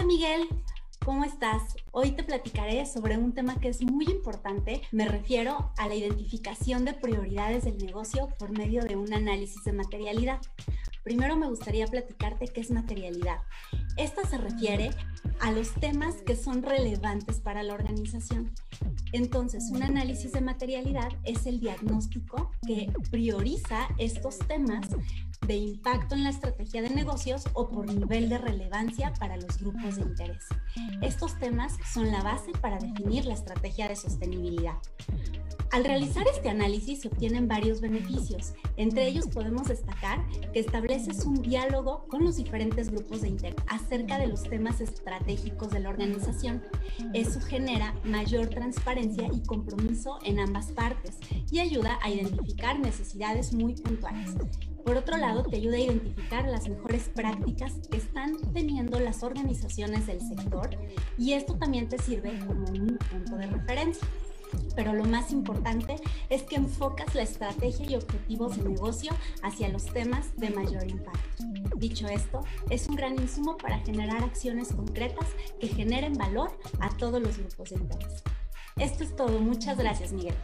Hola Miguel, ¿Cómo estás? Hoy te platicaré sobre un tema que es muy importante. Me refiero a la identificación de prioridades del negocio por medio de un análisis de materialidad. Primero me gustaría platicarte qué es materialidad. Esta se refiere a los temas que son relevantes para la organización. Entonces, un análisis de materialidad es el diagnóstico que prioriza estos temas de impacto en la estrategia de negocios o por nivel de relevancia para los grupos de interés. Estos temas son la base para definir la estrategia de sostenibilidad. Al realizar este análisis se obtienen varios beneficios. Entre ellos podemos destacar que estableces un diálogo con los diferentes grupos de interés acerca de los temas estratégicos de la organización. Eso genera mayor transparencia y compromiso en ambas partes y ayuda a identificar necesidades muy puntuales. Por otro lado, te ayuda a identificar las mejores prácticas que están teniendo las organizaciones del sector y esto también te sirve como un punto de referencia pero lo más importante es que enfocas la estrategia y objetivos de negocio hacia los temas de mayor impacto. Dicho esto, es un gran insumo para generar acciones concretas que generen valor a todos los grupos de interés. Esto es todo. Muchas gracias, Miguel.